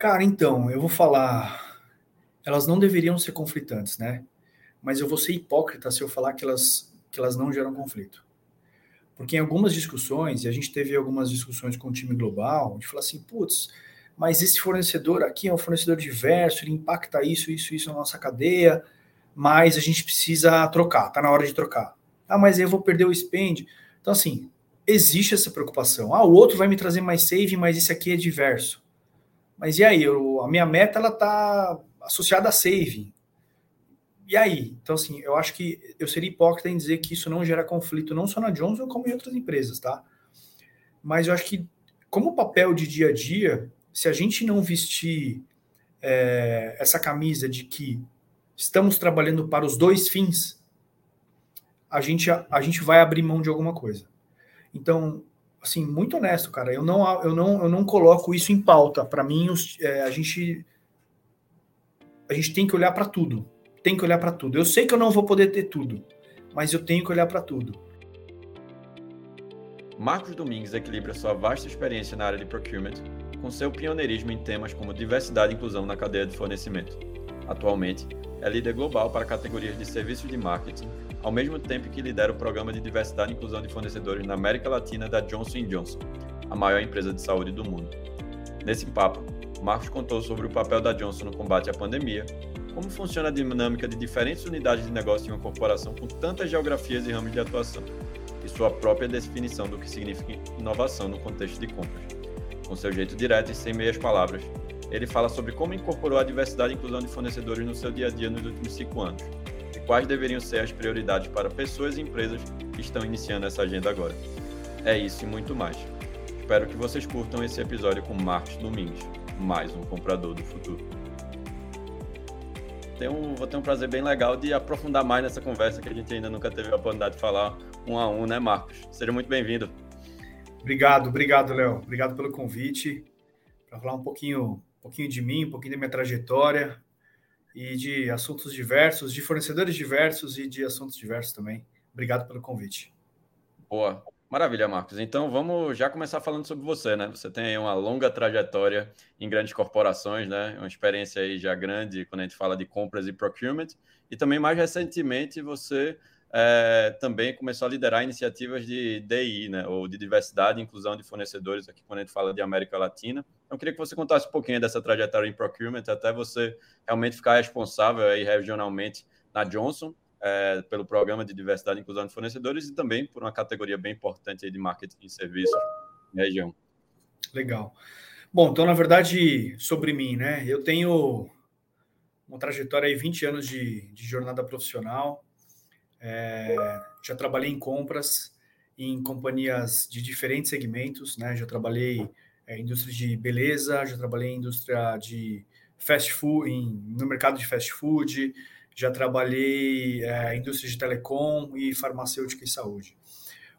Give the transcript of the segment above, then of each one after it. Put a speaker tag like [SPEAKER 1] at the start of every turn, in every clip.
[SPEAKER 1] Cara, então, eu vou falar. Elas não deveriam ser conflitantes, né? Mas eu vou ser hipócrita se eu falar que elas, que elas não geram conflito. Porque em algumas discussões, e a gente teve algumas discussões com o time global, gente falou assim, putz, mas esse fornecedor aqui é um fornecedor diverso, ele impacta isso, isso, isso na nossa cadeia, mas a gente precisa trocar, tá na hora de trocar. Ah, mas eu vou perder o spend. Então, assim, existe essa preocupação. Ah, o outro vai me trazer mais save, mas esse aqui é diverso. Mas e aí? Eu, a minha meta ela está associada a save. E aí? Então, assim, eu acho que eu seria hipócrita em dizer que isso não gera conflito, não só na Johnson, como em outras empresas, tá? Mas eu acho que, como papel de dia a dia, se a gente não vestir é, essa camisa de que estamos trabalhando para os dois fins, a gente, a, a gente vai abrir mão de alguma coisa. Então, assim, muito honesto, cara. Eu não, eu não, eu não coloco isso em pauta. Para mim, os, é, a gente a gente tem que olhar para tudo. Tem que olhar para tudo. Eu sei que eu não vou poder ter tudo, mas eu tenho que olhar para tudo.
[SPEAKER 2] Marcos Domingues equilibra sua vasta experiência na área de procurement com seu pioneirismo em temas como diversidade e inclusão na cadeia de fornecimento. Atualmente, é líder global para categorias de serviços de marketing, ao mesmo tempo que lidera o programa de diversidade e inclusão de fornecedores na América Latina da Johnson Johnson, a maior empresa de saúde do mundo. Nesse papo, Marcos contou sobre o papel da Johnson no combate à pandemia, como funciona a dinâmica de diferentes unidades de negócio em uma corporação com tantas geografias e ramos de atuação, e sua própria definição do que significa inovação no contexto de compras. Com seu jeito direto e sem meias palavras, ele fala sobre como incorporou a diversidade e inclusão de fornecedores no seu dia a dia nos últimos cinco anos e quais deveriam ser as prioridades para pessoas e empresas que estão iniciando essa agenda agora. É isso e muito mais. Espero que vocês curtam esse episódio com Marcos Domingues, mais um comprador do futuro. Vou ter um prazer bem legal de aprofundar mais nessa conversa que a gente ainda nunca teve a oportunidade de falar um a um, né, Marcos? Seja muito bem-vindo.
[SPEAKER 1] Obrigado, obrigado, Léo. Obrigado pelo convite para falar um pouquinho um pouquinho de mim, um pouquinho da minha trajetória e de assuntos diversos, de fornecedores diversos e de assuntos diversos também. Obrigado pelo convite.
[SPEAKER 2] Boa. Maravilha, Marcos. Então vamos já começar falando sobre você, né? Você tem uma longa trajetória em grandes corporações, né? Uma experiência aí já grande quando a gente fala de compras e procurement. E também mais recentemente você é, também começou a liderar iniciativas de DI, né, ou de diversidade e inclusão de fornecedores, aqui quando a gente fala de América Latina. Eu queria que você contasse um pouquinho dessa trajetória em procurement, até você realmente ficar responsável aí regionalmente na Johnson, é, pelo programa de diversidade e inclusão de fornecedores e também por uma categoria bem importante de marketing e serviços na região.
[SPEAKER 1] Legal. Bom, então, na verdade, sobre mim, né? Eu tenho uma trajetória aí, 20 anos de, de jornada profissional, é, já trabalhei em compras em companhias de diferentes segmentos, né? Já trabalhei é, indústria de beleza, já trabalhei em indústria de fast food, em, no mercado de fast food, já trabalhei é, indústria de telecom e farmacêutica e saúde.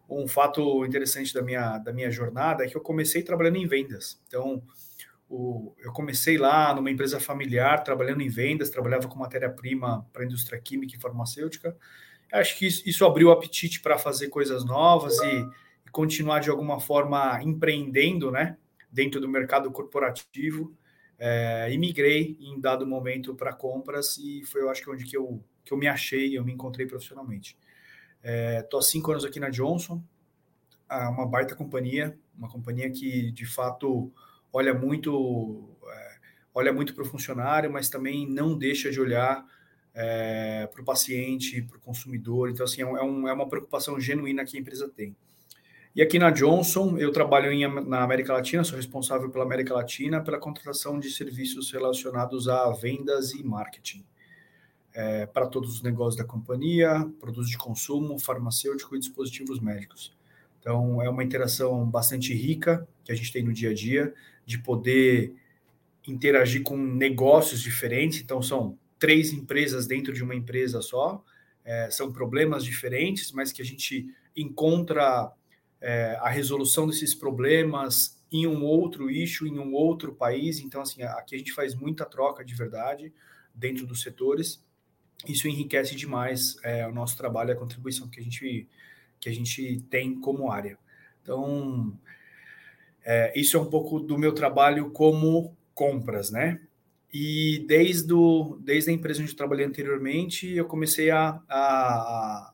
[SPEAKER 1] Um fato interessante da minha, da minha jornada é que eu comecei trabalhando em vendas. Então, o, eu comecei lá numa empresa familiar, trabalhando em vendas, trabalhava com matéria-prima para a indústria química e farmacêutica, Acho que isso, isso abriu o apetite para fazer coisas novas e, e, continuar de alguma forma empreendendo, né, dentro do mercado corporativo. É, e migrei em dado momento para compras e foi, eu acho que onde que eu, que eu me achei, eu me encontrei profissionalmente. Estou é, há cinco anos aqui na Johnson, uma baita companhia, uma companhia que de fato olha muito, é, olha muito para o funcionário, mas também não deixa de olhar é, para o paciente, para o consumidor. Então, assim, é, um, é, uma preocupação genuína que a empresa tem. E aqui na Johnson, eu trabalho em, na América Latina, sou responsável pela América Latina, pela contratação de serviços relacionados a vendas e marketing. É, para todos os negócios da companhia, produtos de consumo, farmacêutico e dispositivos médicos. Então, é uma interação bastante rica que a gente tem no dia a dia, de poder interagir com negócios diferentes. Então, são três empresas dentro de uma empresa só. É, são problemas diferentes, mas que a gente encontra é, a resolução desses problemas em um outro eixo, em um outro país. Então, assim, aqui a gente faz muita troca de verdade dentro dos setores. Isso enriquece demais é, o nosso trabalho, a contribuição que a gente, que a gente tem como área. Então, é, isso é um pouco do meu trabalho como compras, né? E desde, o, desde a empresa onde eu trabalhei anteriormente, eu comecei a, a,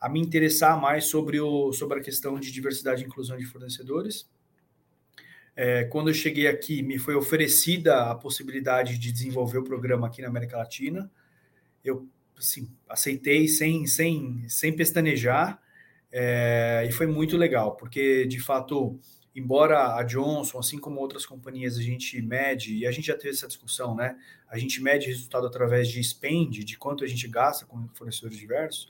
[SPEAKER 1] a me interessar mais sobre, o, sobre a questão de diversidade e inclusão de fornecedores. É, quando eu cheguei aqui, me foi oferecida a possibilidade de desenvolver o programa aqui na América Latina. Eu assim, aceitei sem, sem, sem pestanejar, é, e foi muito legal, porque de fato embora a Johnson, assim como outras companhias, a gente mede, e a gente já teve essa discussão, né? A gente mede resultado através de spend, de quanto a gente gasta com fornecedores diversos,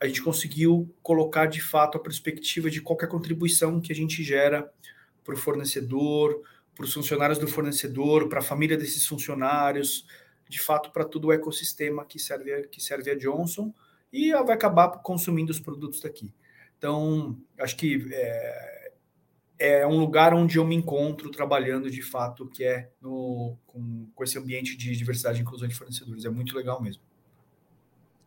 [SPEAKER 1] a gente conseguiu colocar de fato a perspectiva de qualquer contribuição que a gente gera para o fornecedor, para os funcionários do fornecedor, para a família desses funcionários, de fato para todo o ecossistema que serve, que serve a Johnson e vai acabar consumindo os produtos daqui. Então, acho que é, é um lugar onde eu me encontro trabalhando de fato, que é no, com, com esse ambiente de diversidade e inclusão de fornecedores. É muito legal mesmo.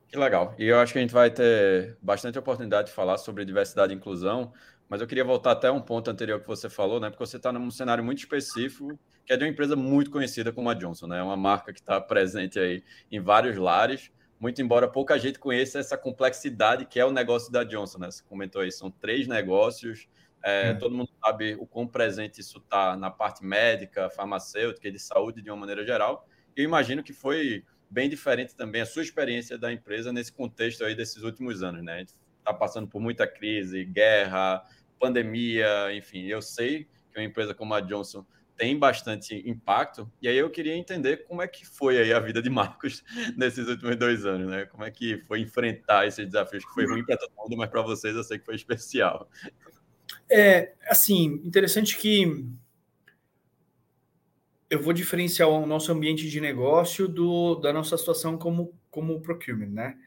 [SPEAKER 2] Que legal. E eu acho que a gente vai ter bastante oportunidade de falar sobre diversidade e inclusão, mas eu queria voltar até um ponto anterior que você falou, né? Porque você está num cenário muito específico, que é de uma empresa muito conhecida como a Johnson, né? Uma marca que está presente aí em vários lares, muito embora pouca gente conheça essa complexidade que é o negócio da Johnson, né? Você comentou aí, são três negócios, é, hum. Todo mundo sabe o quão presente isso está na parte médica, farmacêutica e de saúde de uma maneira geral. Eu imagino que foi bem diferente também a sua experiência da empresa nesse contexto aí desses últimos anos, né? A gente está passando por muita crise, guerra, pandemia, enfim. Eu sei que uma empresa como a Johnson tem bastante impacto. E aí eu queria entender como é que foi aí a vida de Marcos nesses últimos dois anos, né? Como é que foi enfrentar esses desafios que foi ruim para todo mundo, mas para vocês eu sei que foi especial.
[SPEAKER 1] É, assim, interessante que eu vou diferenciar o nosso ambiente de negócio do, da nossa situação como, como procurement, né?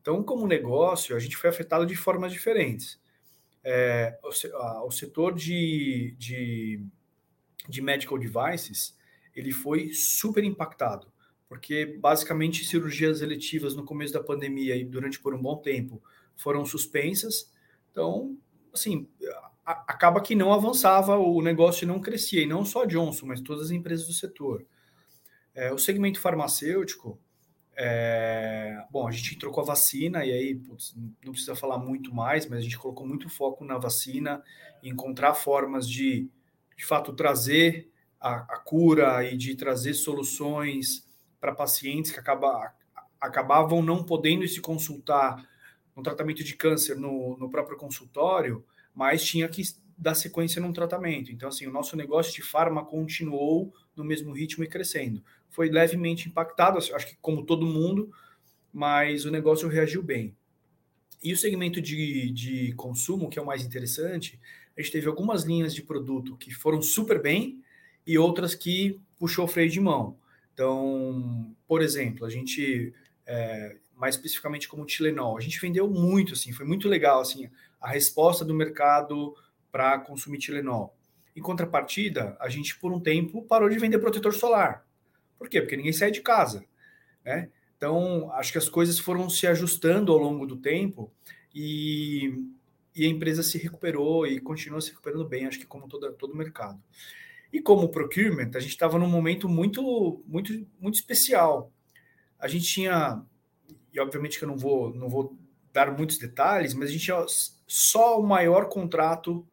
[SPEAKER 1] Então, como negócio, a gente foi afetado de formas diferentes. É, o, a, o, setor de, de, de medical devices, ele foi super impactado, porque basicamente cirurgias eletivas no começo da pandemia e durante por um bom tempo foram suspensas. Então, assim, acaba que não avançava, o negócio não crescia, e não só a Johnson, mas todas as empresas do setor. É, o segmento farmacêutico, é, bom, a gente entrou com a vacina, e aí putz, não precisa falar muito mais, mas a gente colocou muito foco na vacina, encontrar formas de, de fato, trazer a, a cura e de trazer soluções para pacientes que acaba, acabavam não podendo se consultar no tratamento de câncer no, no próprio consultório, mas tinha que dar sequência num tratamento. Então, assim, o nosso negócio de farma continuou no mesmo ritmo e crescendo. Foi levemente impactado, acho que como todo mundo, mas o negócio reagiu bem. E o segmento de, de consumo, que é o mais interessante, a gente teve algumas linhas de produto que foram super bem e outras que puxou freio de mão. Então, por exemplo, a gente, é, mais especificamente como Tilenol, a gente vendeu muito, assim, foi muito legal, assim, a resposta do mercado para consumir Tilenol. Em contrapartida, a gente, por um tempo, parou de vender protetor solar. Por quê? Porque ninguém sai de casa. Né? Então, acho que as coisas foram se ajustando ao longo do tempo e, e a empresa se recuperou e continua se recuperando bem, acho que como todo, todo o mercado. E como procurement, a gente estava num momento muito, muito, muito especial. A gente tinha, e obviamente que eu não vou, não vou dar muitos detalhes, mas a gente só o maior contrato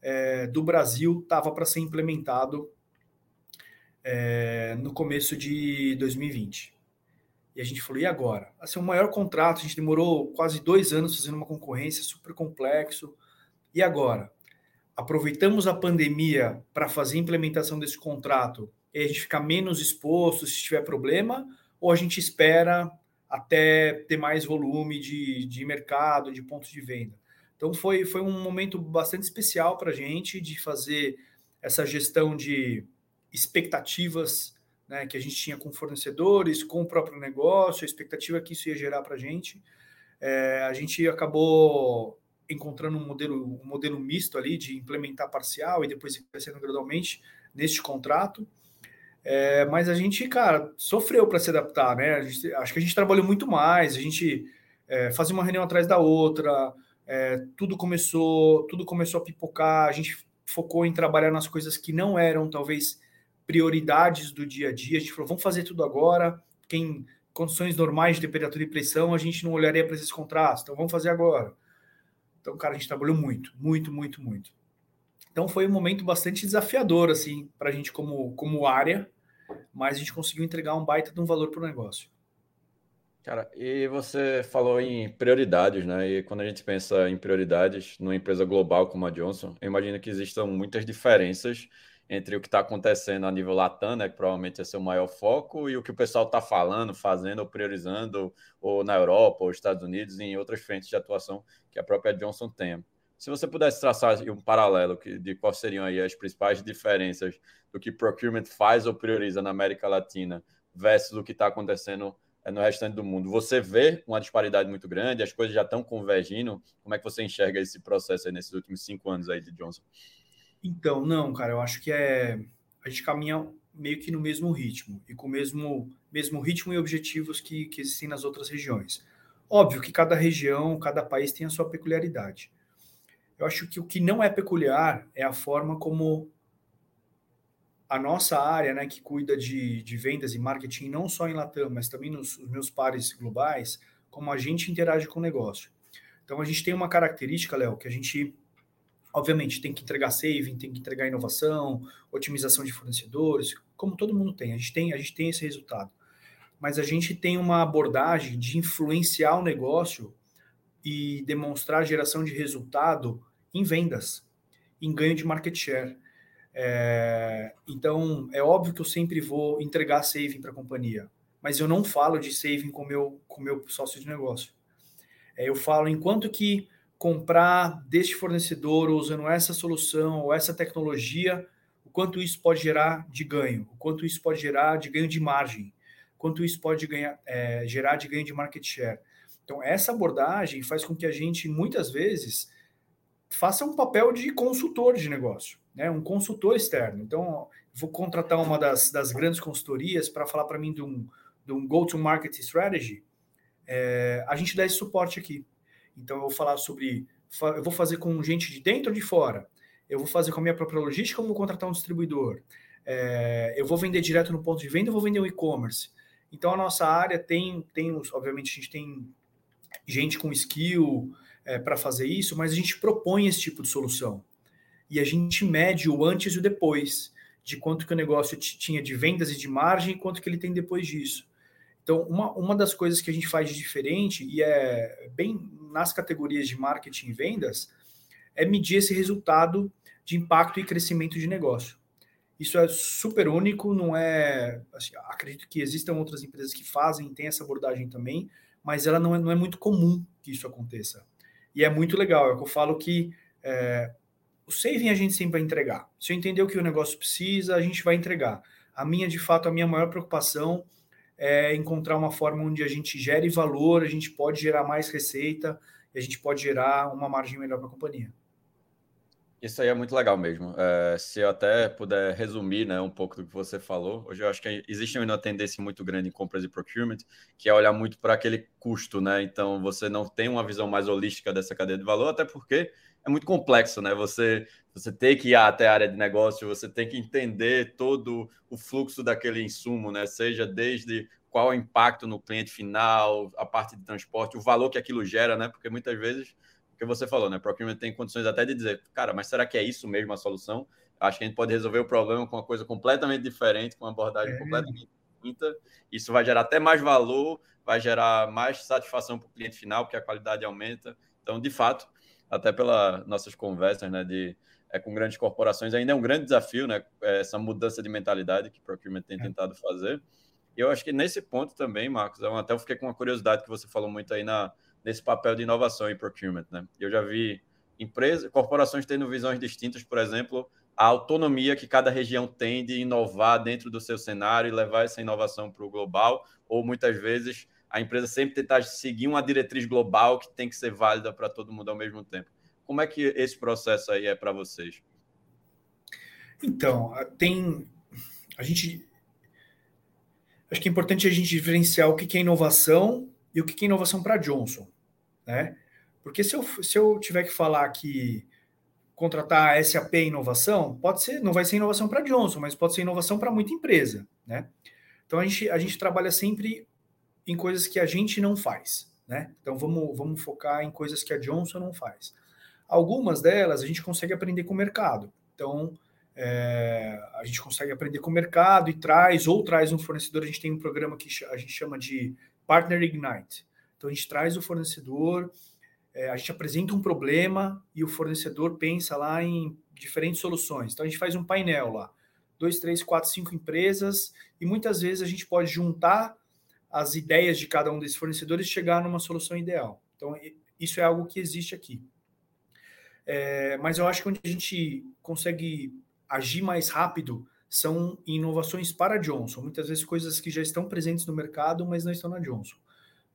[SPEAKER 1] é, do Brasil estava para ser implementado é, no começo de 2020. E a gente falou, e agora? Assim, o maior contrato, a gente demorou quase dois anos fazendo uma concorrência super complexo. E agora? Aproveitamos a pandemia para fazer a implementação desse contrato e a gente ficar menos exposto se tiver problema? Ou a gente espera até ter mais volume de, de mercado, de pontos de venda? Então foi, foi um momento bastante especial para a gente de fazer essa gestão de expectativas né, que a gente tinha com fornecedores, com o próprio negócio, a expectativa que isso ia gerar para a gente. É, a gente acabou encontrando um modelo, um modelo misto ali de implementar parcial e depois crescendo gradualmente neste contrato. É, mas a gente, cara, sofreu para se adaptar, né? Gente, acho que a gente trabalhou muito mais, a gente é, fazia uma reunião atrás da outra, é, tudo começou tudo começou a pipocar, a gente focou em trabalhar nas coisas que não eram talvez prioridades do dia a dia. A gente falou, vamos fazer tudo agora. Quem condições normais de temperatura e pressão, a gente não olharia para esses contrastes. Então vamos fazer agora. Então, cara, a gente trabalhou muito, muito, muito, muito. Então foi um momento bastante desafiador assim para a gente como como área, mas a gente conseguiu entregar um baita de um valor para o negócio.
[SPEAKER 2] Cara, e você falou em prioridades, né? E quando a gente pensa em prioridades numa empresa global como a Johnson, eu imagino que existam muitas diferenças entre o que está acontecendo a nível Latam, né, que provavelmente é seu maior foco, e o que o pessoal está falando, fazendo ou priorizando, ou na Europa, ou Estados Unidos, e em outras frentes de atuação que a própria Johnson tem. Se você pudesse traçar um paralelo de quais seriam aí as principais diferenças do que procurement faz ou prioriza na América Latina versus o que está acontecendo é, no restante do mundo. Você vê uma disparidade muito grande, as coisas já estão convergindo. Como é que você enxerga esse processo nesses últimos cinco anos aí de Johnson?
[SPEAKER 1] Então, não, cara, eu acho que é a gente caminha meio que no mesmo ritmo e com o mesmo, mesmo ritmo e objetivos que, que existem nas outras regiões. Óbvio que cada região, cada país tem a sua peculiaridade. Eu acho que o que não é peculiar é a forma como a nossa área, né, que cuida de, de vendas e marketing, não só em Latam, mas também nos, nos meus pares globais, como a gente interage com o negócio. Então, a gente tem uma característica, Léo, que a gente, obviamente, tem que entregar saving, tem que entregar inovação, otimização de fornecedores, como todo mundo tem. A gente tem, a gente tem esse resultado. Mas a gente tem uma abordagem de influenciar o negócio e demonstrar geração de resultado em vendas, em ganho de market share. É, então, é óbvio que eu sempre vou entregar saving para a companhia, mas eu não falo de saving com meu, com meu sócio de negócio. É, eu falo enquanto que comprar deste fornecedor usando essa solução ou essa tecnologia, o quanto isso pode gerar de ganho, o quanto isso pode gerar de ganho de margem, quanto isso pode ganhar, é, gerar de ganho de market share. Então, essa abordagem faz com que a gente, muitas vezes, faça um papel de consultor de negócio né, um consultor externo. Então, vou contratar uma das, das grandes consultorias para falar para mim de um, de um go-to-market strategy. É, a gente dá esse suporte aqui. Então, eu vou falar sobre. Eu vou fazer com gente de dentro ou de fora. Eu vou fazer com a minha própria logística ou vou contratar um distribuidor. É, eu vou vender direto no ponto de venda ou vou vender o e-commerce. Então, a nossa área tem, tem, obviamente, a gente tem gente com skill é, para fazer isso, mas a gente propõe esse tipo de solução e a gente mede o antes e o depois, de quanto que o negócio tinha de vendas e de margem e quanto que ele tem depois disso. Então, uma, uma das coisas que a gente faz de diferente, e é bem nas categorias de marketing e vendas, é medir esse resultado de impacto e crescimento de negócio. Isso é super único, não é. Assim, acredito que existam outras empresas que fazem, têm essa abordagem também, mas ela não é, não é muito comum que isso aconteça. E é muito legal, é o que eu falo que é, o saving a gente sempre vai entregar. Se eu entender o que o negócio precisa, a gente vai entregar. A minha, de fato, a minha maior preocupação é encontrar uma forma onde a gente gere valor, a gente pode gerar mais receita e a gente pode gerar uma margem melhor para a companhia.
[SPEAKER 2] Isso aí é muito legal mesmo. É, se eu até puder resumir né, um pouco do que você falou, hoje eu acho que existe uma tendência muito grande em compras e procurement, que é olhar muito para aquele custo, né? Então você não tem uma visão mais holística dessa cadeia de valor, até porque é muito complexo, né? Você, você tem que ir até a área de negócio, você tem que entender todo o fluxo daquele insumo, né? Seja desde qual é o impacto no cliente final, a parte de transporte, o valor que aquilo gera, né? Porque muitas vezes, que você falou, né? Procurement tem condições até de dizer, cara, mas será que é isso mesmo a solução? Acho que a gente pode resolver o problema com uma coisa completamente diferente, com uma abordagem é. completamente distinta. Isso vai gerar até mais valor, vai gerar mais satisfação para o cliente final, porque a qualidade aumenta. Então, de fato, até pelas nossas conversas, né, de é, com grandes corporações, ainda é um grande desafio, né, essa mudança de mentalidade que o Procurement tem é. tentado fazer. E eu acho que nesse ponto também, Marcos, eu até fiquei com uma curiosidade que você falou muito aí na, nesse papel de inovação em Procurement, né? Eu já vi empresas, corporações tendo visões distintas, por exemplo, a autonomia que cada região tem de inovar dentro do seu cenário e levar essa inovação para o global, ou muitas vezes a empresa sempre tentar seguir uma diretriz global que tem que ser válida para todo mundo ao mesmo tempo. Como é que esse processo aí é para vocês?
[SPEAKER 1] Então, tem. A gente. Acho que é importante a gente diferenciar o que é inovação e o que é inovação para Johnson. Né? Porque se eu, se eu tiver que falar que contratar a SAP inovação, pode ser, não vai ser inovação para Johnson, mas pode ser inovação para muita empresa, né? Então a gente, a gente trabalha sempre em coisas que a gente não faz, né? Então vamos, vamos focar em coisas que a Johnson não faz. Algumas delas a gente consegue aprender com o mercado. Então é, a gente consegue aprender com o mercado e traz ou traz um fornecedor. A gente tem um programa que a gente chama de Partner Ignite. Então a gente traz o fornecedor é, a gente apresenta um problema e o fornecedor pensa lá em diferentes soluções. Então a gente faz um painel lá, dois, três, quatro, cinco empresas e muitas vezes a gente pode juntar as ideias de cada um desses fornecedores e chegar numa solução ideal. Então isso é algo que existe aqui. É, mas eu acho que onde a gente consegue agir mais rápido são inovações para Johnson. Muitas vezes coisas que já estão presentes no mercado, mas não estão na Johnson.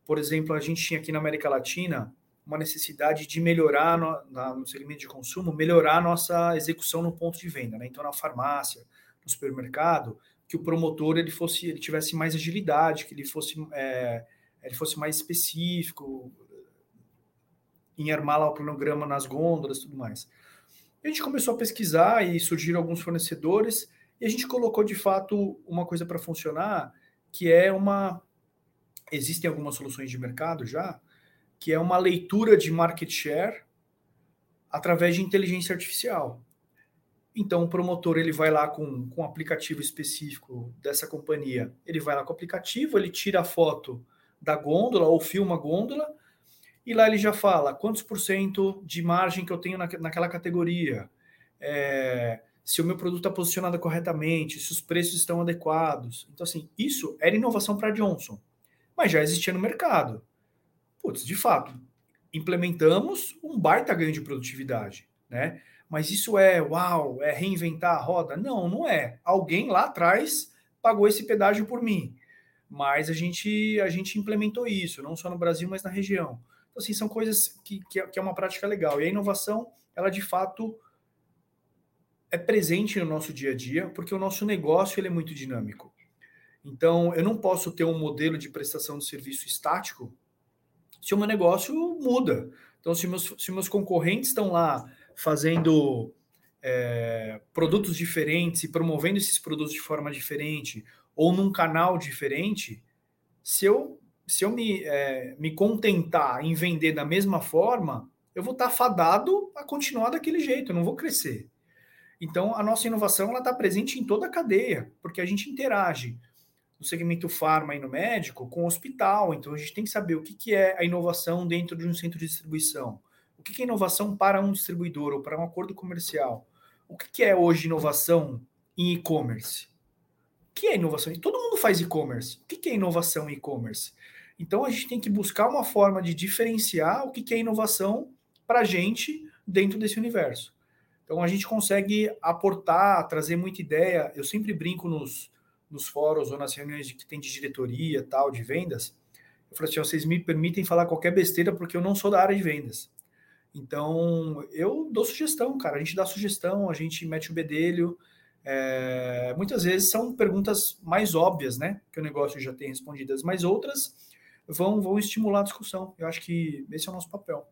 [SPEAKER 1] Por exemplo, a gente tinha aqui na América Latina uma necessidade de melhorar no, no segmento de consumo, melhorar a nossa execução no ponto de venda, né? Então, na farmácia, no supermercado, que o promotor ele fosse, ele tivesse mais agilidade, que ele fosse, é, ele fosse mais específico em armar lá o cronograma nas gôndolas, tudo mais. A gente começou a pesquisar e surgiram alguns fornecedores e a gente colocou de fato uma coisa para funcionar, que é uma existem algumas soluções de mercado já que é uma leitura de market share através de inteligência artificial. Então, o promotor ele vai lá com, com um aplicativo específico dessa companhia. Ele vai lá com o aplicativo, ele tira a foto da gôndola ou filma a gôndola, e lá ele já fala quantos por cento de margem que eu tenho na, naquela categoria, é, se o meu produto está posicionado corretamente, se os preços estão adequados. Então, assim, isso era inovação para Johnson, mas já existia no mercado putz, de fato, implementamos um baita ganho de produtividade, né? Mas isso é, uau, é reinventar a roda? Não, não é. Alguém lá atrás pagou esse pedágio por mim. Mas a gente, a gente implementou isso, não só no Brasil, mas na região. Então, assim, são coisas que, que, é, uma prática legal. E a inovação, ela de fato é presente no nosso dia a dia, porque o nosso negócio ele é muito dinâmico. Então, eu não posso ter um modelo de prestação de serviço estático se o meu negócio muda. Então, se meus, se meus concorrentes estão lá fazendo é, produtos diferentes e promovendo esses produtos de forma diferente ou num canal diferente, se eu, se eu me, é, me contentar em vender da mesma forma, eu vou estar fadado a continuar daquele jeito, eu não vou crescer. Então, a nossa inovação está presente em toda a cadeia, porque a gente interage no segmento farma e no médico com o hospital. Então a gente tem que saber o que, que é a inovação dentro de um centro de distribuição. O que, que é inovação para um distribuidor ou para um acordo comercial? O que, que é hoje inovação em e-commerce? O que é inovação? Todo mundo faz e-commerce. O que, é inovação em e-commerce? Então a gente tem que buscar uma forma de diferenciar o que é inovação para a gente dentro desse universo. Então a gente consegue aportar, trazer muita ideia. Eu sempre brinco nos, nos fóruns ou nas reuniões de, que tem de diretoria, tal, de vendas, eu falei assim, vocês me permitem falar qualquer besteira porque eu não sou da área de vendas. Então, eu dou sugestão, cara. A gente dá sugestão, a gente mete o bedelho. É, muitas vezes são perguntas mais óbvias, né? Que o negócio já tem respondidas, mas outras vão, vão estimular a discussão. Eu acho que esse é o nosso papel.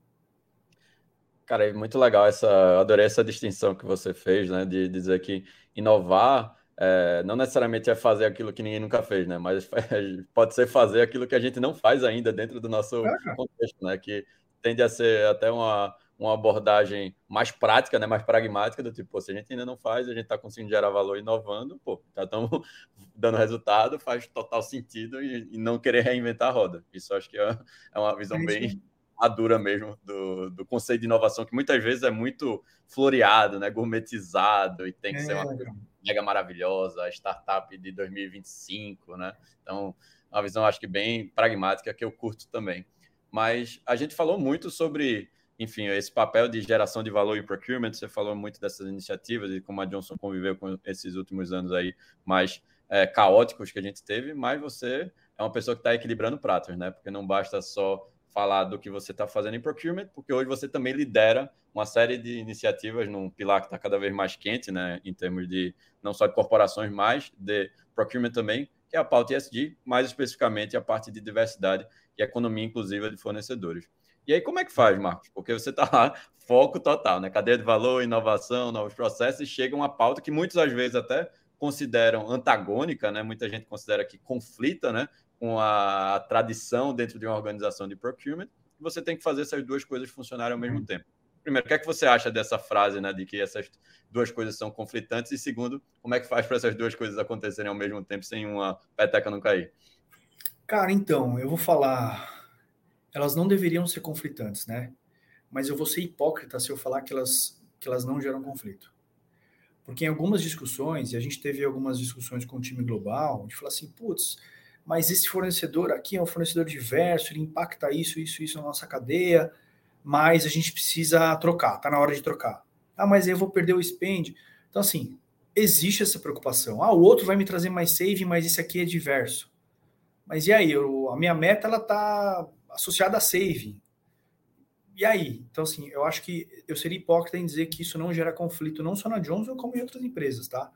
[SPEAKER 2] Cara, é muito legal essa. Adorei essa distinção que você fez, né? De dizer que inovar é, não necessariamente é fazer aquilo que ninguém nunca fez, né? Mas pode ser fazer aquilo que a gente não faz ainda dentro do nosso é. contexto, né? Que tende a ser até uma, uma abordagem mais prática, né? Mais pragmática, do tipo, pô, se a gente ainda não faz, a gente está conseguindo gerar valor inovando, pô, já estamos dando resultado, faz total sentido e, e, não querer reinventar a roda. Isso acho que é, é uma visão é bem madura mesmo do, do conceito de inovação, que muitas vezes é muito floreado, né? Gourmetizado e tem que ser uma coisa mega maravilhosa, a startup de 2025, né? Então, uma visão acho que bem pragmática que eu curto também. Mas a gente falou muito sobre, enfim, esse papel de geração de valor e procurement. Você falou muito dessas iniciativas e como a Johnson conviveu com esses últimos anos aí mais é, caóticos que a gente teve, mas você é uma pessoa que está equilibrando pratos, né? Porque não basta só falar do que você está fazendo em procurement, porque hoje você também lidera uma série de iniciativas num pilar que está cada vez mais quente, né, em termos de não só de corporações, mas de procurement também, que é a pauta ESG, mais especificamente a parte de diversidade e economia inclusiva de fornecedores. E aí, como é que faz, Marcos? Porque você está lá, foco total, né? Cadeia de valor, inovação, novos processos, e chega uma pauta que muitas às vezes até consideram antagônica, né? Muita gente considera que conflita, né? Com a tradição dentro de uma organização de procurement. Você tem que fazer essas duas coisas funcionarem ao mesmo uhum. tempo. Primeiro, o que é que você acha dessa frase, né? De que essas duas coisas são conflitantes? E segundo, como é que faz para essas duas coisas acontecerem ao mesmo tempo sem uma peteca não cair?
[SPEAKER 1] Cara, então, eu vou falar elas não deveriam ser conflitantes, né? Mas eu vou ser hipócrita se eu falar que elas, que elas não geram conflito. Porque em algumas discussões, e a gente teve algumas discussões com o time global, a gente fala assim, putz, mas esse fornecedor aqui é um fornecedor diverso, ele impacta isso, isso, isso na nossa cadeia, mas a gente precisa trocar, tá na hora de trocar. Ah, mas eu vou perder o spend. Então, assim, existe essa preocupação. Ah, o outro vai me trazer mais saving, mas esse aqui é diverso. Mas e aí? Eu, a minha meta, ela tá associada a saving. E aí? Então, assim, eu acho que eu seria hipócrita em dizer que isso não gera conflito, não só na Johnson, como em outras empresas, tá?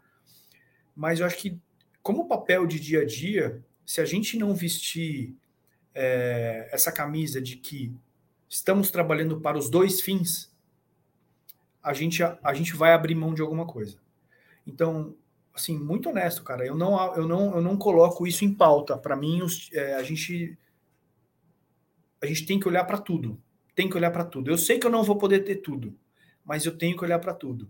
[SPEAKER 1] Mas eu acho que, como papel de dia a dia, se a gente não vestir é, essa camisa de que estamos trabalhando para os dois fins, a gente, a, a gente vai abrir mão de alguma coisa. Então, assim, muito honesto, cara, eu não, eu não, eu não coloco isso em pauta. Para mim, os, é, a gente a gente tem que olhar para tudo. Tem que olhar para tudo. Eu sei que eu não vou poder ter tudo, mas eu tenho que olhar para tudo.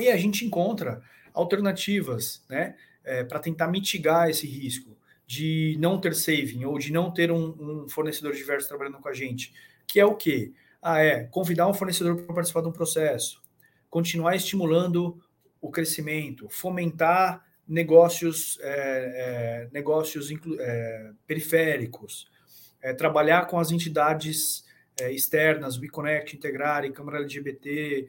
[SPEAKER 1] E a gente encontra alternativas, né, é, para tentar mitigar esse risco de não ter saving ou de não ter um, um, fornecedor diverso trabalhando com a gente, que é o quê? Ah, é convidar um fornecedor para participar de um processo, continuar estimulando o crescimento, fomentar negócios, é, é, negócios é, periféricos, é, trabalhar com as entidades é, externas, WeConnect, Integrar e Câmara LGBT,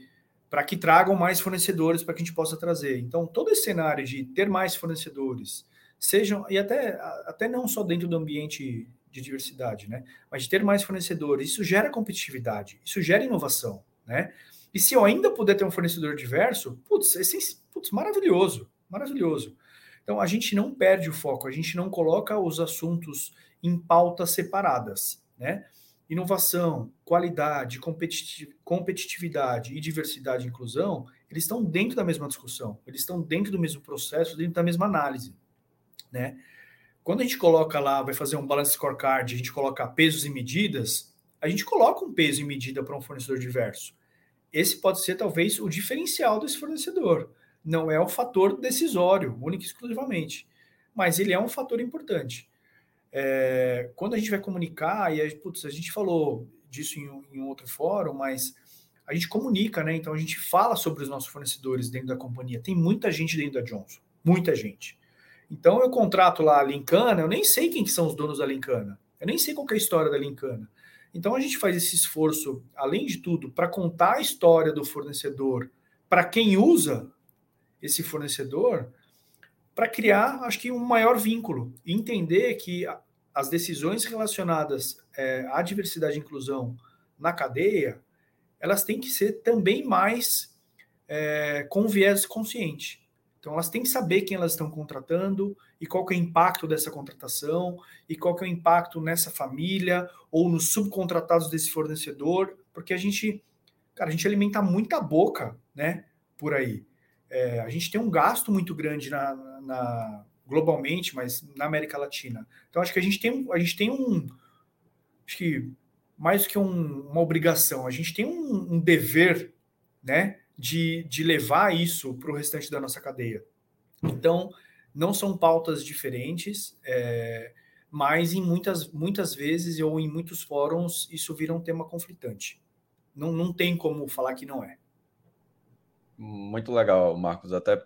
[SPEAKER 1] para que tragam mais fornecedores para que a gente possa trazer. Então, todo esse cenário de ter mais fornecedores, sejam, e até, até não só dentro do ambiente de diversidade, né? Mas de ter mais fornecedores, isso gera competitividade, isso gera inovação, né? E se eu ainda puder ter um fornecedor diverso, putz, é, putz, maravilhoso, maravilhoso. Então a gente não perde o foco, a gente não coloca os assuntos em pautas separadas, né? Inovação, qualidade, competitividade e diversidade e inclusão, eles estão dentro da mesma discussão, eles estão dentro do mesmo processo, dentro da mesma análise, né? Quando a gente coloca lá, vai fazer um balance scorecard, a gente coloca pesos e medidas, a gente coloca um peso e medida para um fornecedor diverso. Esse pode ser talvez o diferencial desse fornecedor. Não é o fator decisório, único e exclusivamente, mas ele é um fator importante. É, quando a gente vai comunicar, e a, putz, a gente falou disso em, em outro fórum, mas a gente comunica, né? Então a gente fala sobre os nossos fornecedores dentro da companhia. Tem muita gente dentro da Johnson, muita gente. Então eu contrato lá a Lincana, eu nem sei quem que são os donos da Lincana. Eu nem sei qual é a história da Lincana. Então a gente faz esse esforço, além de tudo, para contar a história do fornecedor para quem usa esse fornecedor, para criar, acho que, um maior vínculo e entender que as decisões relacionadas é, à diversidade e inclusão na cadeia, elas têm que ser também mais é, com viés consciente. Então, elas têm que saber quem elas estão contratando e qual é o impacto dessa contratação e qual é o impacto nessa família ou nos subcontratados desse fornecedor, porque a gente, cara, a gente alimenta muita boca, né, por aí. É, a gente tem um gasto muito grande na, na globalmente, mas na América Latina. Então acho que a gente tem, a gente tem um, acho que mais que um, uma obrigação, a gente tem um, um dever, né, de, de levar isso para o restante da nossa cadeia. Então não são pautas diferentes, é, mas em muitas muitas vezes ou em muitos fóruns isso vira um tema conflitante. Não, não tem como falar que não é.
[SPEAKER 2] Muito legal, Marcos. Até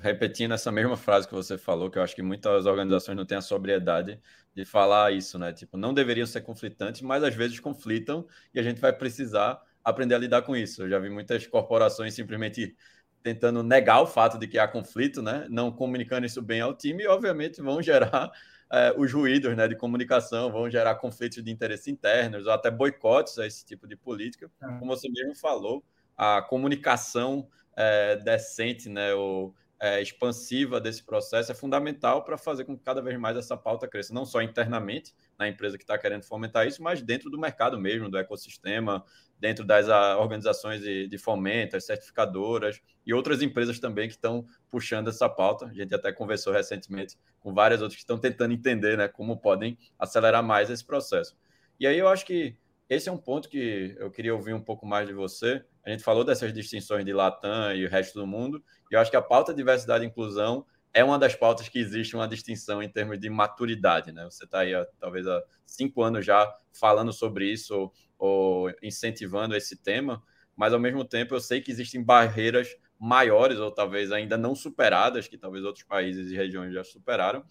[SPEAKER 2] repetindo essa mesma frase que você falou, que eu acho que muitas organizações não têm a sobriedade de falar isso, né? Tipo, não deveriam ser conflitantes, mas às vezes conflitam e a gente vai precisar aprender a lidar com isso. Eu já vi muitas corporações simplesmente tentando negar o fato de que há conflito, né? Não comunicando isso bem ao time e, obviamente, vão gerar é, os ruídos né, de comunicação, vão gerar conflitos de interesse internos ou até boicotes a esse tipo de política. É. Como você mesmo falou, a comunicação é, decente, né? Ou é, expansiva desse processo é fundamental para fazer com que cada vez mais essa pauta cresça, não só internamente na empresa que está querendo fomentar isso, mas dentro do mercado mesmo, do ecossistema, dentro das a, organizações de, de fomento, as certificadoras e outras empresas também que estão puxando essa pauta. A gente até conversou recentemente com várias outras que estão tentando entender né, como podem acelerar mais esse processo. E aí eu acho que esse é um ponto que eu queria ouvir um pouco mais de você. A gente falou dessas distinções de Latam e o resto do mundo, e eu acho que a pauta diversidade e inclusão é uma das pautas que existe uma distinção em termos de maturidade, né? Você está aí, talvez, há cinco anos já falando sobre isso ou, ou, incentivando esse tema, mas ao mesmo tempo eu sei que existem barreiras maiores ou talvez ainda não superadas, que talvez outros países e regiões já superaram,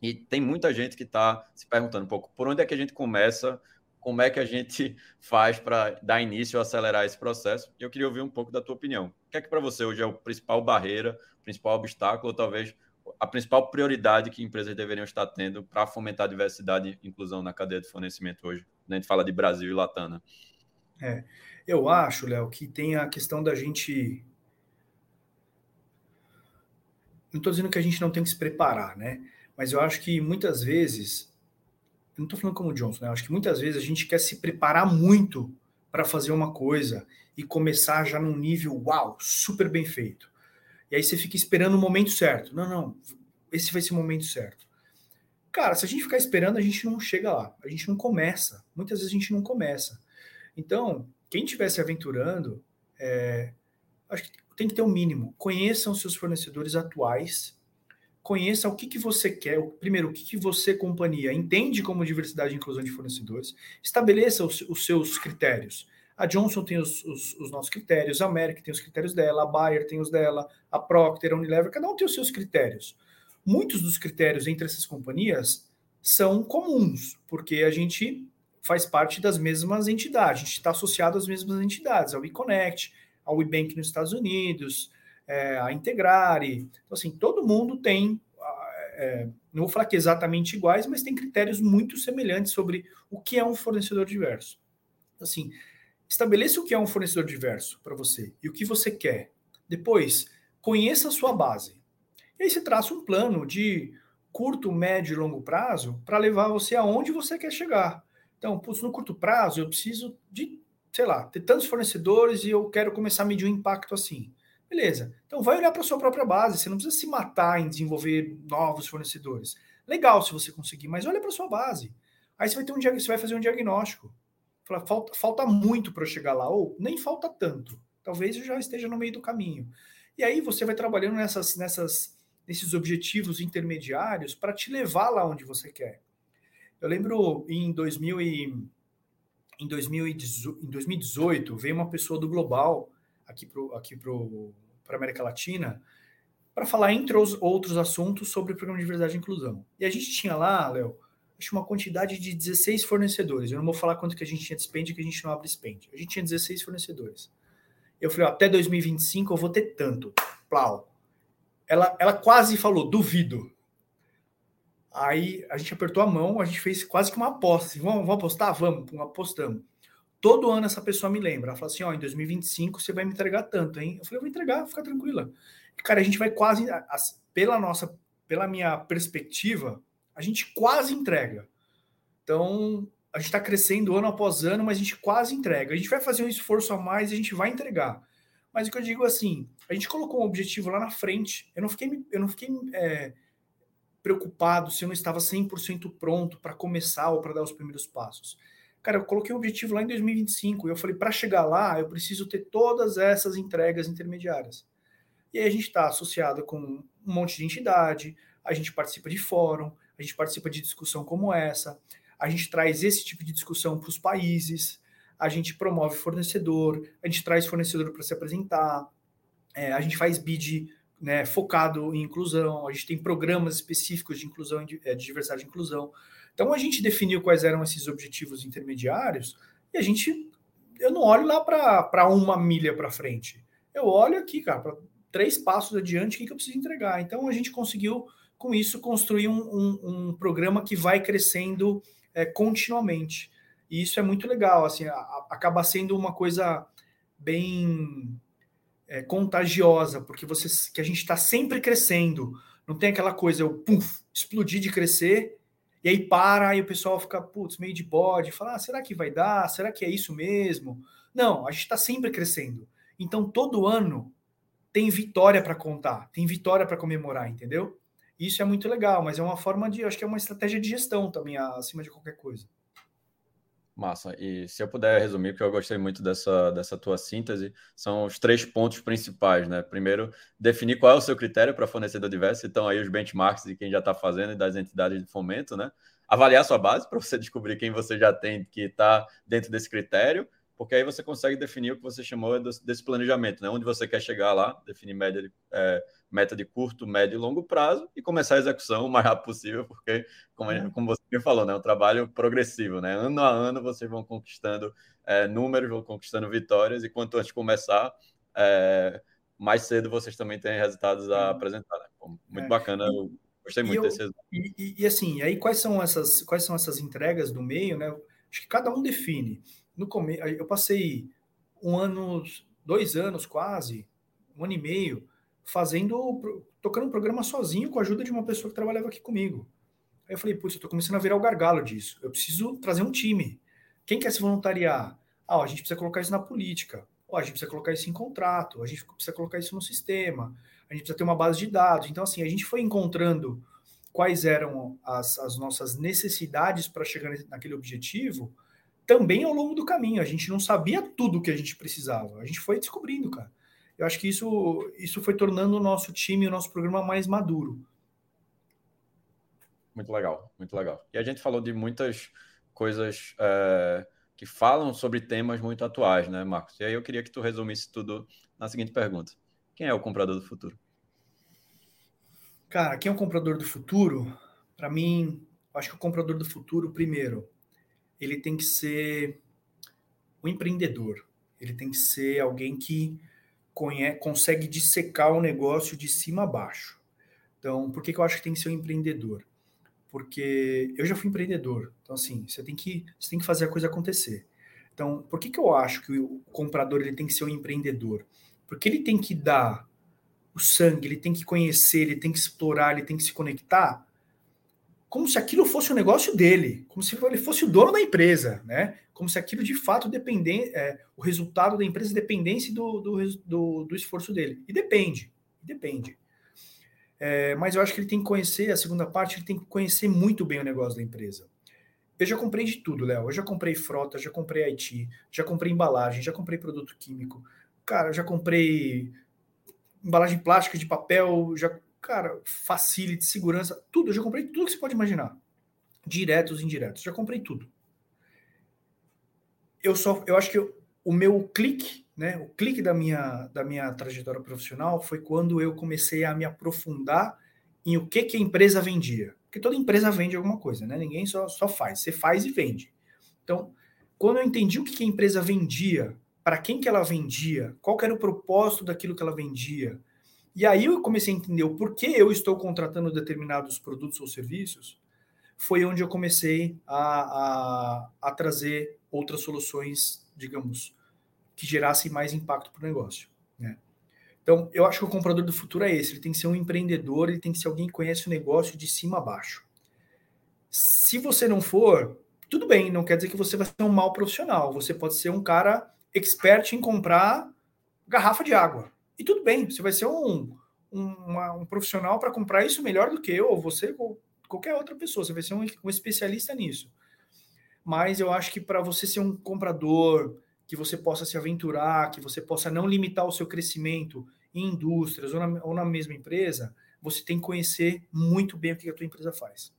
[SPEAKER 2] e tem muita gente que está se perguntando um pouco por onde é que a gente começa como é que a gente faz para dar início ou acelerar esse processo. Eu queria ouvir um pouco da tua opinião. O que é que para você hoje é o principal barreira, o principal obstáculo, ou talvez a principal prioridade que empresas deveriam estar tendo para fomentar a diversidade e inclusão na cadeia de fornecimento hoje? A gente fala de Brasil e Latana.
[SPEAKER 1] É, eu acho, Léo, que tem a questão da gente. Não estou dizendo que a gente não tem que se preparar, né? Mas eu acho que muitas vezes não estou falando como o Johnson, né? Acho que muitas vezes a gente quer se preparar muito para fazer uma coisa e começar já num nível, uau, super bem feito. E aí você fica esperando o momento certo. Não, não, esse vai ser o momento certo. Cara, se a gente ficar esperando, a gente não chega lá. A gente não começa. Muitas vezes a gente não começa. Então, quem estiver se aventurando, é, acho que tem que ter o um mínimo. Conheçam seus fornecedores atuais conheça o que, que você quer, primeiro, o que, que você, companhia, entende como diversidade e inclusão de fornecedores, estabeleça os, os seus critérios. A Johnson tem os, os, os, nossos critérios, a Merck tem os critérios dela, a Bayer tem os dela, a Procter, a Unilever, cada um tem os seus critérios. Muitos dos critérios entre essas companhias são comuns, porque a gente faz parte das mesmas entidades, a gente está associado às mesmas entidades, ao eConnect, ao eBank nos Estados Unidos, é, a Integrare. Então, assim, todo mundo tem, é, não vou falar que exatamente iguais, mas tem critérios muito semelhantes sobre o que é um fornecedor diverso. Assim, estabeleça o que é um fornecedor diverso para você e o que você quer. Depois, conheça a sua base. E aí você traça um plano de curto, médio e longo prazo para levar você aonde você quer chegar. Então, putz, no curto prazo, eu preciso de, sei lá, ter tantos fornecedores e eu quero começar a medir o impacto assim. Beleza. Então vai olhar para sua própria base. Você não precisa se matar em desenvolver novos fornecedores. Legal se você conseguir, mas olha para sua base. Aí você vai ter um você vai fazer um diagnóstico. Fala, falta, falta muito para chegar lá, ou nem falta tanto. Talvez eu já esteja no meio do caminho. E aí você vai trabalhando nessas, nessas, nesses objetivos intermediários para te levar lá onde você quer. Eu lembro em 2000 e, em 2018 veio uma pessoa do Global aqui para aqui a América Latina, para falar, entre os outros assuntos, sobre o programa de diversidade e inclusão. E a gente tinha lá, Léo, acho uma quantidade de 16 fornecedores. Eu não vou falar quanto que a gente tinha de spend, que a gente não abre spend. A gente tinha 16 fornecedores. Eu falei, ó, até 2025 eu vou ter tanto. Plau. Ela, ela quase falou, duvido. Aí a gente apertou a mão, a gente fez quase que uma aposta. Vamos, vamos apostar? Vamos, apostamos todo ano essa pessoa me lembra. Ela fala assim: ó, em 2025 você vai me entregar tanto, hein? Eu falei: eu vou entregar, fica tranquila. E, cara, a gente vai quase, pela nossa, pela minha perspectiva, a gente quase entrega. Então, a gente está crescendo ano após ano, mas a gente quase entrega. A gente vai fazer um esforço a mais e a gente vai entregar. Mas o que eu digo assim, a gente colocou um objetivo lá na frente. Eu não fiquei, eu não fiquei é, preocupado se eu não estava 100% pronto para começar ou para dar os primeiros passos. Cara, eu coloquei um objetivo lá em 2025 e eu falei, para chegar lá, eu preciso ter todas essas entregas intermediárias. E aí a gente está associado com um monte de entidade, a gente participa de fórum, a gente participa de discussão como essa, a gente traz esse tipo de discussão para os países, a gente promove fornecedor, a gente traz fornecedor para se apresentar, é, a gente faz bid né, focado em inclusão, a gente tem programas específicos de inclusão, de, é, de diversidade e inclusão. Então a gente definiu quais eram esses objetivos intermediários e a gente, eu não olho lá para uma milha para frente. Eu olho aqui, cara, para três passos adiante, o que, que eu preciso entregar. Então a gente conseguiu, com isso, construir um, um, um programa que vai crescendo é, continuamente. E isso é muito legal, assim, a, a, acaba sendo uma coisa bem é, contagiosa, porque você, que a gente está sempre crescendo. Não tem aquela coisa, eu puff, explodir de crescer, e aí para, e o pessoal fica, putz, meio de bode, fala, ah, será que vai dar? Será que é isso mesmo? Não, a gente está sempre crescendo. Então, todo ano tem vitória para contar, tem vitória para comemorar, entendeu? Isso é muito legal, mas é uma forma de, acho que é uma estratégia de gestão também, acima de qualquer coisa.
[SPEAKER 2] Massa. E se eu puder resumir, porque eu gostei muito dessa, dessa tua síntese, são os três pontos principais, né? Primeiro, definir qual é o seu critério para fornecedor diverso, então aí os benchmarks de quem já está fazendo e das entidades de fomento, né? Avaliar sua base para você descobrir quem você já tem que está dentro desse critério porque aí você consegue definir o que você chamou desse planejamento, né? onde você quer chegar lá, definir média de, é, meta de curto, médio e longo prazo e começar a execução o mais rápido possível, porque, como, uhum. como você falou, né? é um trabalho progressivo. Né? Ano a ano vocês vão conquistando é, números, vão conquistando vitórias e quanto antes começar, é, mais cedo vocês também têm resultados a apresentar. Né? Muito é. bacana, eu gostei muito
[SPEAKER 1] eu,
[SPEAKER 2] desse exemplo.
[SPEAKER 1] E, e, e, assim, aí quais são essas, quais são essas entregas do meio, né? Acho que cada um define no começo, eu passei um ano, dois anos quase, um ano e meio, fazendo, tocando um programa sozinho com a ajuda de uma pessoa que trabalhava aqui comigo. Aí eu falei, putz, eu tô começando a virar o gargalo disso. Eu preciso trazer um time. Quem quer se voluntariar? Ah, a gente precisa colocar isso na política. Oh, a gente precisa colocar isso em contrato. A gente precisa colocar isso no sistema. A gente precisa ter uma base de dados. Então, assim, a gente foi encontrando quais eram as, as nossas necessidades para chegar naquele objetivo também ao longo do caminho. A gente não sabia tudo o que a gente precisava. A gente foi descobrindo, cara. Eu acho que isso, isso foi tornando o nosso time, o nosso programa mais maduro.
[SPEAKER 2] Muito legal, muito legal. E a gente falou de muitas coisas é, que falam sobre temas muito atuais, né, Marcos? E aí eu queria que tu resumisse tudo na seguinte pergunta: Quem é o comprador do futuro?
[SPEAKER 1] Cara, quem é o comprador do futuro? Para mim, acho que o comprador do futuro, primeiro, ele tem que ser um empreendedor. Ele tem que ser alguém que conhece, consegue dissecar o negócio de cima a baixo. Então, por que, que eu acho que tem que ser um empreendedor? Porque eu já fui empreendedor. Então, assim, você tem que, você tem que fazer a coisa acontecer. Então, por que, que eu acho que o comprador ele tem que ser um empreendedor? Porque ele tem que dar o sangue, ele tem que conhecer, ele tem que explorar, ele tem que se conectar como se aquilo fosse o um negócio dele, como se ele fosse o dono da empresa, né? Como se aquilo de fato dependesse, é, o resultado da empresa dependesse do, do, do, do esforço dele. E depende, depende. É, mas eu acho que ele tem que conhecer, a segunda parte, ele tem que conhecer muito bem o negócio da empresa. Eu já comprei de tudo, Léo. Eu já comprei frota, já comprei IT, já comprei embalagem, já comprei produto químico. Cara, já comprei embalagem plástica de papel, já cara, facility, segurança, tudo. Eu já comprei tudo que você pode imaginar. Diretos, indiretos. Já comprei tudo. Eu só, eu acho que eu, o meu clique, né, o clique da minha, da minha trajetória profissional foi quando eu comecei a me aprofundar em o que, que a empresa vendia. Porque toda empresa vende alguma coisa, né? Ninguém só, só faz. Você faz e vende. Então, quando eu entendi o que, que a empresa vendia, para quem que ela vendia, qual era o propósito daquilo que ela vendia, e aí eu comecei a entender o porquê eu estou contratando determinados produtos ou serviços. Foi onde eu comecei a, a, a trazer outras soluções, digamos, que gerassem mais impacto para o negócio. Né? Então, eu acho que o comprador do futuro é esse. Ele tem que ser um empreendedor, ele tem que ser alguém que conhece o negócio de cima a baixo. Se você não for, tudo bem, não quer dizer que você vai ser um mau profissional. Você pode ser um cara expert em comprar garrafa de água. E tudo bem, você vai ser um, um, uma, um profissional para comprar isso melhor do que eu, ou você, ou qualquer outra pessoa. Você vai ser um, um especialista nisso. Mas eu acho que para você ser um comprador, que você possa se aventurar, que você possa não limitar o seu crescimento em indústrias ou na, ou na mesma empresa, você tem que conhecer muito bem o que a tua empresa faz.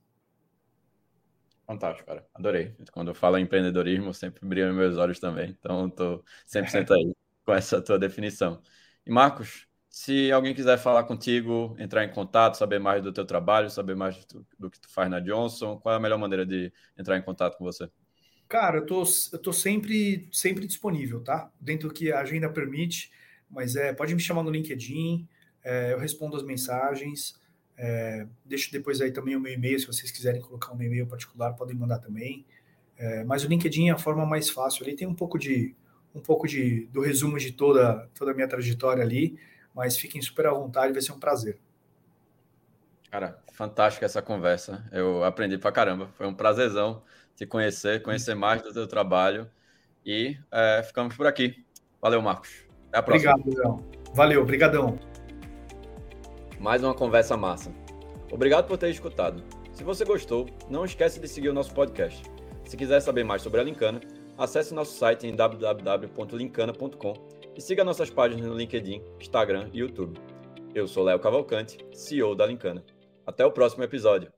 [SPEAKER 2] Fantástico, cara. Adorei. Quando eu falo em empreendedorismo, sempre brilham meus olhos também. Então, estou 100% aí com essa tua definição. E Marcos, se alguém quiser falar contigo, entrar em contato, saber mais do teu trabalho, saber mais do, do, que tu faz na Johnson, qual é a melhor maneira de entrar em contato com você?
[SPEAKER 1] Cara, eu tô, eu tô sempre, sempre disponível, tá? Dentro do que a agenda permite, mas é, pode me chamar no LinkedIn, é, eu respondo as mensagens, é, deixo depois aí também o meu e-mail, se vocês quiserem colocar um e-mail particular, podem mandar também. É, mas o LinkedIn é a forma mais fácil, ali tem um pouco de um pouco de, do resumo de toda, toda a minha trajetória ali, mas fiquem super à vontade, vai ser um prazer.
[SPEAKER 2] Cara, fantástica essa conversa. Eu aprendi pra caramba. Foi um prazerzão te conhecer, conhecer mais do teu trabalho. E é, ficamos por aqui. Valeu, Marcos. Até a próxima.
[SPEAKER 1] Obrigado, Léo. Valeu, brigadão.
[SPEAKER 2] Mais uma conversa massa. Obrigado por ter escutado. Se você gostou, não esquece de seguir o nosso podcast. Se quiser saber mais sobre a Lincana, acesse nosso site em www.lincana.com e siga nossas páginas no LinkedIn, Instagram e YouTube. Eu sou Léo Cavalcante, CEO da Lincana. Até o próximo episódio.